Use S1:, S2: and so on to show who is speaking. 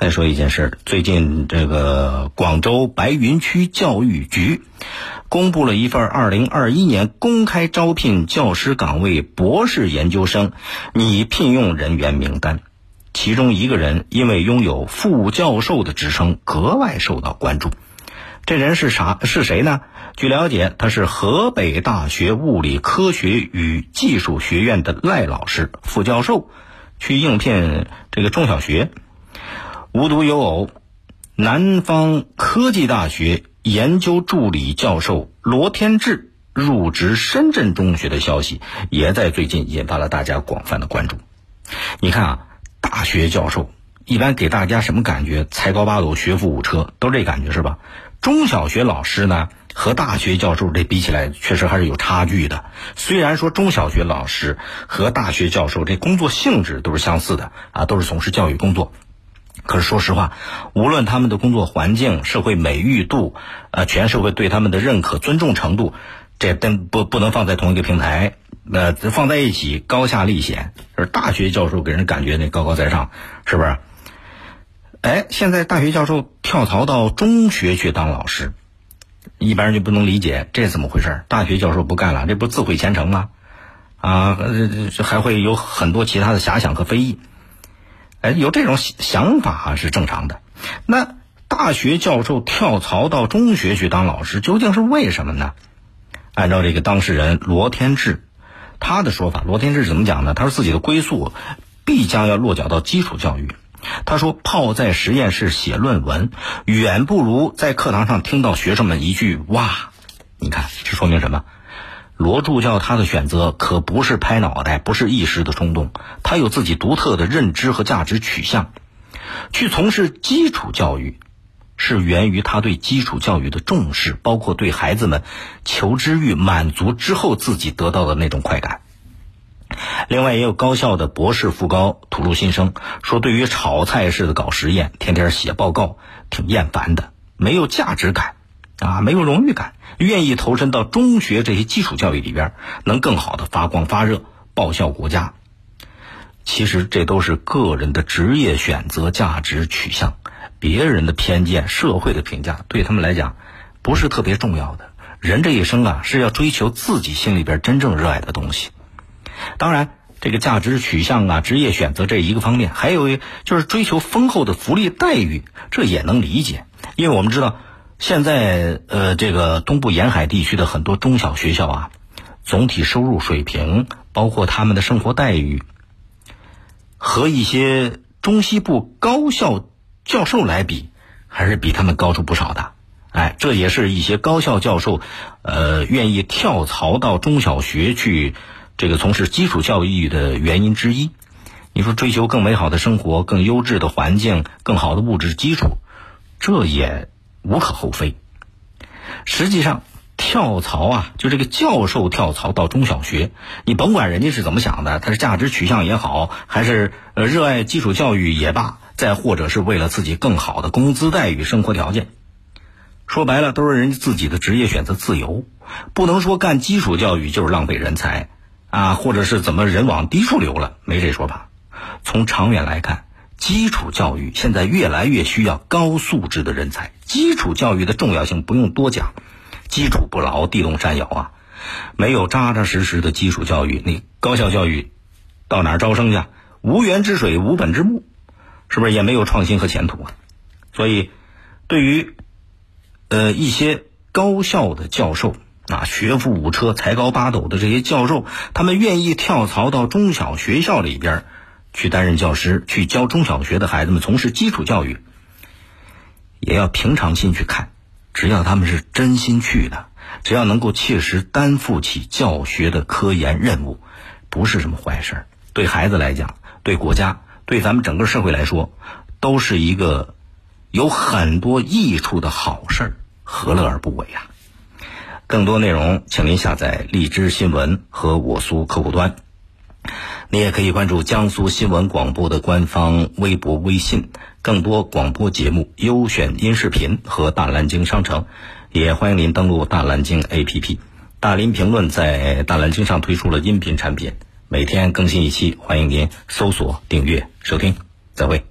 S1: 再说一件事，最近这个广州白云区教育局公布了一份二零二一年公开招聘教师岗位博士研究生拟聘用人员名单，其中一个人因为拥有副教授的职称，格外受到关注。这人是啥？是谁呢？据了解，他是河北大学物理科学与技术学院的赖老师，副教授，去应聘这个中小学。无独有偶，南方科技大学研究助理教授罗天志入职深圳中学的消息，也在最近引发了大家广泛的关注。你看啊，大学教授一般给大家什么感觉？才高八斗、学富五车，都这感觉是吧？中小学老师呢，和大学教授这比起来，确实还是有差距的。虽然说中小学老师和大学教授这工作性质都是相似的啊，都是从事教育工作。可是说实话，无论他们的工作环境、社会美誉度，呃，全社会对他们的认可、尊重程度，这都不不能放在同一个平台，呃，放在一起高下立显。而大学教授给人感觉那高高在上，是不是？哎，现在大学教授跳槽到中学去当老师，一般人就不能理解这怎么回事？大学教授不干了，这不自毁前程吗？啊，这这还会有很多其他的遐想和非议。哎，有这种想法是正常的。那大学教授跳槽到中学去当老师，究竟是为什么呢？按照这个当事人罗天志他的说法，罗天志怎么讲呢？他说自己的归宿必将要落脚到基础教育。他说，泡在实验室写论文，远不如在课堂上听到学生们一句“哇”。你看，这说明什么？罗助教他的选择可不是拍脑袋，不是一时的冲动，他有自己独特的认知和价值取向。去从事基础教育，是源于他对基础教育的重视，包括对孩子们求知欲满足之后自己得到的那种快感。另外，也有高校的博士副高吐露心声，说对于炒菜式的搞实验、天天写报告，挺厌烦的，没有价值感。啊，没有荣誉感，愿意投身到中学这些基础教育里边，能更好的发光发热，报效国家。其实这都是个人的职业选择、价值取向，别人的偏见、社会的评价对他们来讲不是特别重要的。人这一生啊，是要追求自己心里边真正热爱的东西。当然，这个价值取向啊、职业选择这一个方面，还有就是追求丰厚的福利待遇，这也能理解，因为我们知道。现在，呃，这个东部沿海地区的很多中小学校啊，总体收入水平，包括他们的生活待遇，和一些中西部高校教授来比，还是比他们高出不少的。哎，这也是一些高校教授，呃，愿意跳槽到中小学去，这个从事基础教育的原因之一。你说追求更美好的生活、更优质的环境、更好的物质基础，这也。无可厚非。实际上，跳槽啊，就这个教授跳槽到中小学，你甭管人家是怎么想的，他是价值取向也好，还是呃热爱基础教育也罢，再或者是为了自己更好的工资待遇、生活条件，说白了都是人家自己的职业选择自由，不能说干基础教育就是浪费人才啊，或者是怎么人往低处流了，没这说法。从长远来看。基础教育现在越来越需要高素质的人才。基础教育的重要性不用多讲，基础不牢，地动山摇啊！没有扎扎实实的基础教育，你高校教育到哪儿招生去？无源之水，无本之木，是不是也没有创新和前途啊？所以，对于呃一些高校的教授啊，学富五车、才高八斗的这些教授，他们愿意跳槽到中小学校里边。去担任教师，去教中小学的孩子们从事基础教育，也要平常心去看。只要他们是真心去的，只要能够切实担负起教学的科研任务，不是什么坏事儿。对孩子来讲，对国家，对咱们整个社会来说，都是一个有很多益处的好事儿，何乐而不为啊？更多内容，请您下载荔枝新闻和我苏客户端。你也可以关注江苏新闻广播的官方微博、微信，更多广播节目、优选音视频和大蓝鲸商城，也欢迎您登录大蓝鲸 APP。大林评论在大蓝鲸上推出了音频产品，每天更新一期，欢迎您搜索订阅收听。再会。